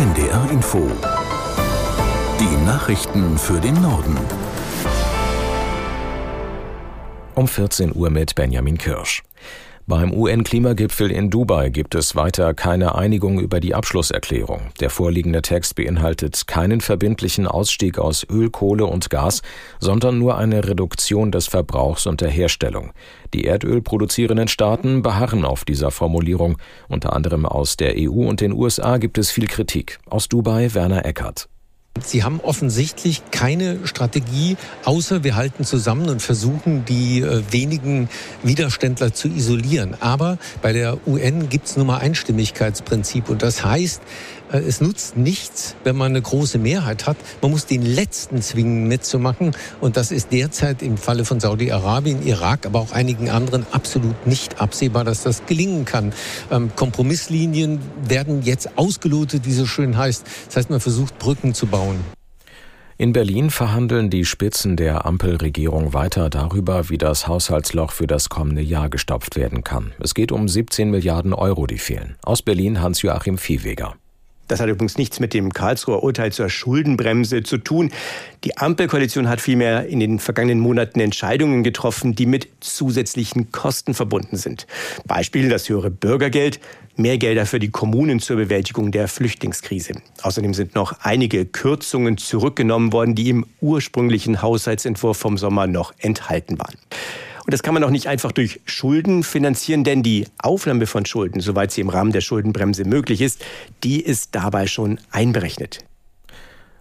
NDR Info. Die Nachrichten für den Norden. Um 14 Uhr mit Benjamin Kirsch. Beim UN-Klimagipfel in Dubai gibt es weiter keine Einigung über die Abschlusserklärung. Der vorliegende Text beinhaltet keinen verbindlichen Ausstieg aus Öl, Kohle und Gas, sondern nur eine Reduktion des Verbrauchs und der Herstellung. Die erdölproduzierenden Staaten beharren auf dieser Formulierung. Unter anderem aus der EU und den USA gibt es viel Kritik. Aus Dubai Werner Eckert. Sie haben offensichtlich keine Strategie, außer wir halten zusammen und versuchen, die äh, wenigen Widerständler zu isolieren. Aber bei der UN gibt es nun mal Einstimmigkeitsprinzip und das heißt, äh, es nutzt nichts, wenn man eine große Mehrheit hat. Man muss den Letzten zwingen, mitzumachen. Und das ist derzeit im Falle von Saudi-Arabien, Irak, aber auch einigen anderen absolut nicht absehbar, dass das gelingen kann. Ähm, Kompromisslinien werden jetzt ausgelotet, wie so schön heißt. Das heißt, man versucht, Brücken zu bauen. In Berlin verhandeln die Spitzen der Ampelregierung weiter darüber, wie das Haushaltsloch für das kommende Jahr gestopft werden kann. Es geht um 17 Milliarden Euro, die fehlen. Aus Berlin Hans-Joachim Viehweger. Das hat übrigens nichts mit dem Karlsruher Urteil zur Schuldenbremse zu tun. Die Ampelkoalition hat vielmehr in den vergangenen Monaten Entscheidungen getroffen, die mit zusätzlichen Kosten verbunden sind. Beispiel das höhere Bürgergeld, mehr Gelder für die Kommunen zur Bewältigung der Flüchtlingskrise. Außerdem sind noch einige Kürzungen zurückgenommen worden, die im ursprünglichen Haushaltsentwurf vom Sommer noch enthalten waren. Und das kann man auch nicht einfach durch Schulden finanzieren, denn die Aufnahme von Schulden, soweit sie im Rahmen der Schuldenbremse möglich ist, die ist dabei schon einberechnet.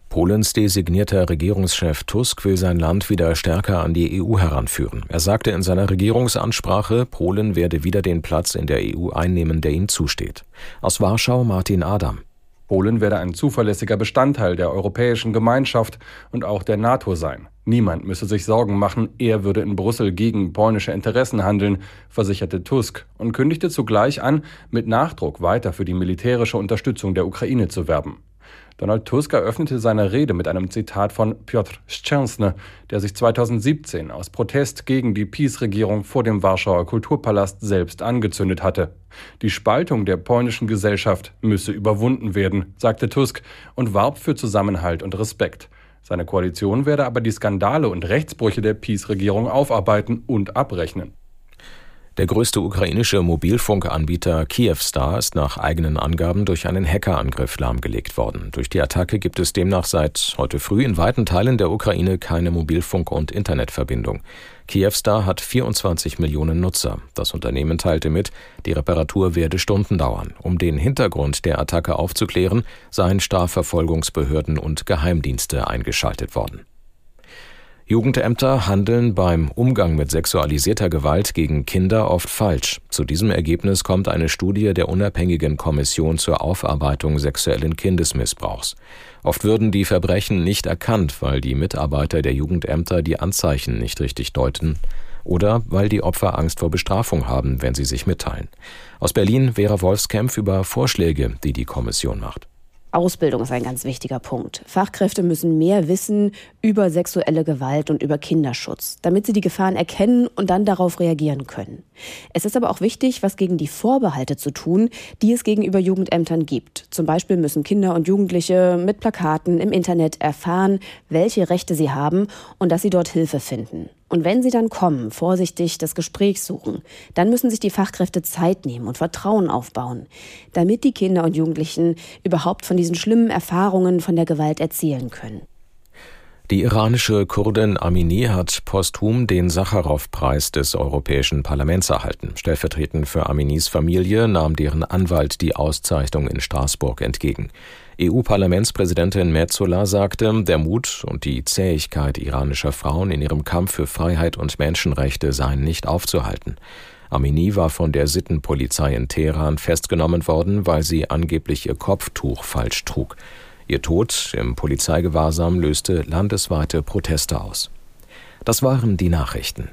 Polens designierter Regierungschef Tusk will sein Land wieder stärker an die EU heranführen. Er sagte in seiner Regierungsansprache, Polen werde wieder den Platz in der EU einnehmen, der ihm zusteht. Aus Warschau Martin Adam. Polen werde ein zuverlässiger Bestandteil der Europäischen Gemeinschaft und auch der NATO sein. Niemand müsse sich Sorgen machen, er würde in Brüssel gegen polnische Interessen handeln, versicherte Tusk und kündigte zugleich an, mit Nachdruck weiter für die militärische Unterstützung der Ukraine zu werben. Donald Tusk eröffnete seine Rede mit einem Zitat von Piotr Szczęsny, der sich 2017 aus Protest gegen die Peace-Regierung vor dem Warschauer Kulturpalast selbst angezündet hatte. Die Spaltung der polnischen Gesellschaft müsse überwunden werden, sagte Tusk und warb für Zusammenhalt und Respekt. Seine Koalition werde aber die Skandale und Rechtsbrüche der Peace-Regierung aufarbeiten und abrechnen. Der größte ukrainische Mobilfunkanbieter Kyivstar ist nach eigenen Angaben durch einen Hackerangriff lahmgelegt worden. Durch die Attacke gibt es demnach seit heute früh in weiten Teilen der Ukraine keine Mobilfunk- und Internetverbindung. Kyivstar hat 24 Millionen Nutzer. Das Unternehmen teilte mit, die Reparatur werde Stunden dauern. Um den Hintergrund der Attacke aufzuklären, seien Strafverfolgungsbehörden und Geheimdienste eingeschaltet worden. Jugendämter handeln beim Umgang mit sexualisierter Gewalt gegen Kinder oft falsch. Zu diesem Ergebnis kommt eine Studie der unabhängigen Kommission zur Aufarbeitung sexuellen Kindesmissbrauchs. Oft würden die Verbrechen nicht erkannt, weil die Mitarbeiter der Jugendämter die Anzeichen nicht richtig deuten oder weil die Opfer Angst vor Bestrafung haben, wenn sie sich mitteilen. Aus Berlin Vera Wolfskämpf über Vorschläge, die die Kommission macht. Ausbildung ist ein ganz wichtiger Punkt. Fachkräfte müssen mehr wissen über sexuelle Gewalt und über Kinderschutz, damit sie die Gefahren erkennen und dann darauf reagieren können. Es ist aber auch wichtig, was gegen die Vorbehalte zu tun, die es gegenüber Jugendämtern gibt. Zum Beispiel müssen Kinder und Jugendliche mit Plakaten im Internet erfahren, welche Rechte sie haben und dass sie dort Hilfe finden. Und wenn sie dann kommen, vorsichtig das Gespräch suchen, dann müssen sich die Fachkräfte Zeit nehmen und Vertrauen aufbauen, damit die Kinder und Jugendlichen überhaupt von diesen schlimmen Erfahrungen von der Gewalt erzählen können. Die iranische Kurdin Amini hat posthum den Sacharow-Preis des Europäischen Parlaments erhalten. Stellvertretend für Aminis Familie nahm deren Anwalt die Auszeichnung in Straßburg entgegen. EU-Parlamentspräsidentin Metzola sagte, der Mut und die Zähigkeit iranischer Frauen in ihrem Kampf für Freiheit und Menschenrechte seien nicht aufzuhalten. Amini war von der Sittenpolizei in Teheran festgenommen worden, weil sie angeblich ihr Kopftuch falsch trug. Ihr Tod im Polizeigewahrsam löste landesweite Proteste aus. Das waren die Nachrichten.